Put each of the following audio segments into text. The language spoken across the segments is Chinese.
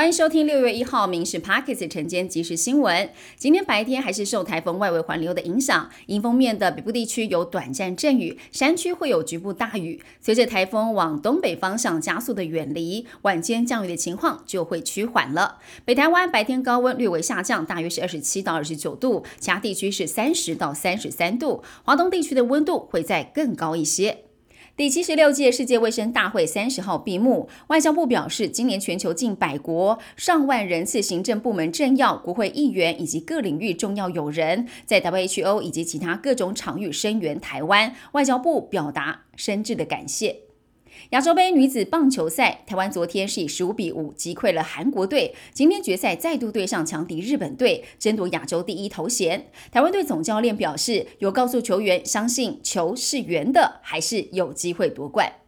欢迎收听六月一号《民事 Pockets》晨间即时新闻。今天白天还是受台风外围环流的影响，迎风面的北部地区有短暂阵雨，山区会有局部大雨。随着台风往东北方向加速的远离，晚间降雨的情况就会趋缓了。北台湾白天高温略微下降，大约是二十七到二十九度，其他地区是三十到三十三度。华东地区的温度会再更高一些。第七十六届世界卫生大会三十号闭幕，外交部表示，今年全球近百国上万人次行政部门政要、国会议员以及各领域重要友人，在 WHO 以及其他各种场域声援台湾，外交部表达深挚的感谢。亚洲杯女子棒球赛，台湾昨天是以十五比五击溃了韩国队，今天决赛再度对上强敌日本队，争夺亚洲第一头衔。台湾队总教练表示，有告诉球员，相信球是圆的，还是有机会夺冠。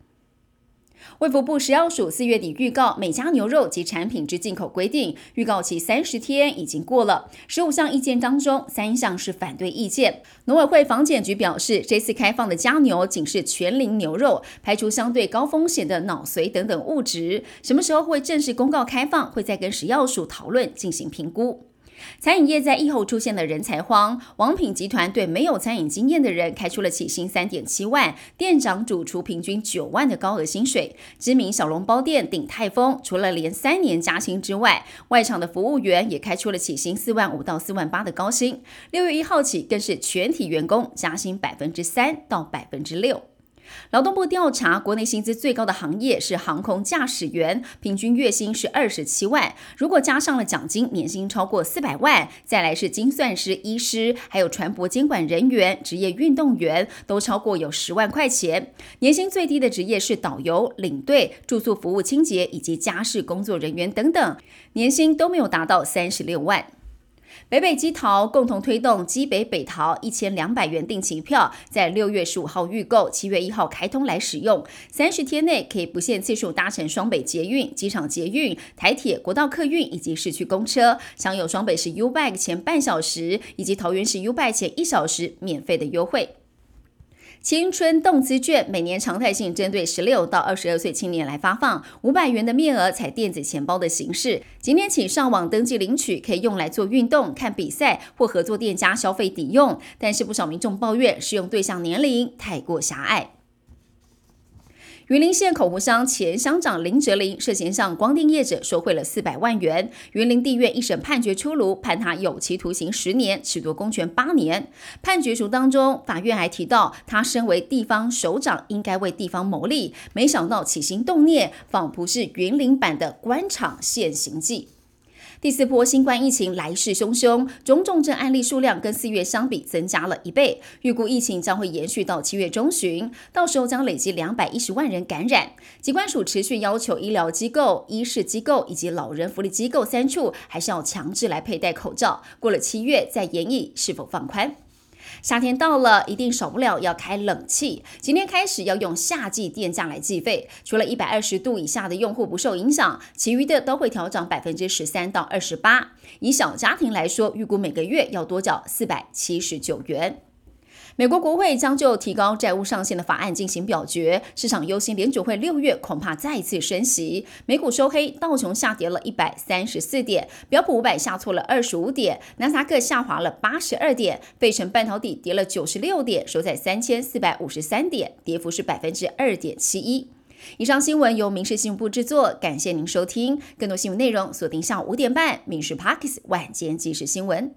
卫福部食药署四月底预告每家牛肉及产品之进口规定，预告期三十天已经过了。十五项意见当中，三项是反对意见。农委会防检局表示，这次开放的加牛仅是全龄牛肉，排除相对高风险的脑髓等等物质。什么时候会正式公告开放，会再跟食药署讨论进行评估。餐饮业在疫后出现了人才荒，王品集团对没有餐饮经验的人开出了起薪三点七万，店长、主厨平均九万的高额薪水。知名小笼包店鼎泰丰除了连三年加薪之外，外场的服务员也开出了起薪四万五到四万八的高薪。六月一号起，更是全体员工加薪百分之三到百分之六。劳动部调查，国内薪资最高的行业是航空驾驶员，平均月薪是二十七万。如果加上了奖金，年薪超过四百万。再来是精算师、医师，还有船舶监管人员、职业运动员，都超过有十万块钱。年薪最低的职业是导游、领队、住宿服务清洁以及家事工作人员等等，年薪都没有达到三十六万。北北基桃共同推动机北北桃一千两百元定情票，在六月十五号预购，七月一号开通来使用，三十天内可以不限次数搭乘双北捷运、机场捷运、台铁、国道客运以及市区公车，享有双北市 U Bike 前半小时以及桃园市 U Bike 前一小时免费的优惠。青春动资券每年常态性针对十六到二十二岁青年来发放五百元的面额，采电子钱包的形式。今天起上网登记领取，可以用来做运动、看比赛或合作店家消费抵用。但是不少民众抱怨，适用对象年龄太过狭隘。云林县口湖乡前乡长林哲林涉嫌向光电业者收贿了四百万元，云林地院一审判决出炉，判他有期徒刑十年，褫夺公权八年。判决书当中，法院还提到，他身为地方首长，应该为地方谋利，没想到起心动念，仿佛是云林版的官场现形记。第四波新冠疫情来势汹汹，中重症案例数量跟四月相比增加了一倍，预估疫情将会延续到七月中旬，到时候将累积两百一十万人感染。疾管署持续要求医疗机构、医事机构以及老人福利机构三处，还是要强制来佩戴口罩。过了七月再研议是否放宽。夏天到了，一定少不了要开冷气。今天开始要用夏季电价来计费，除了一百二十度以下的用户不受影响，其余的都会调整百分之十三到二十八。以小家庭来说，预估每个月要多缴四百七十九元。美国国会将就提高债务上限的法案进行表决，市场忧心联储会六月恐怕再次升息。美股收黑，道琼下跌了一百三十四点，标普五百下挫了二十五点，纳斯达克下滑了八十二点，费城半导体跌了九十六点，收在三千四百五十三点，跌幅是百分之二点七一。以上新闻由民事新闻部制作，感谢您收听。更多新闻内容锁定下午五点半《民事 Parkes 晚间即时新闻》。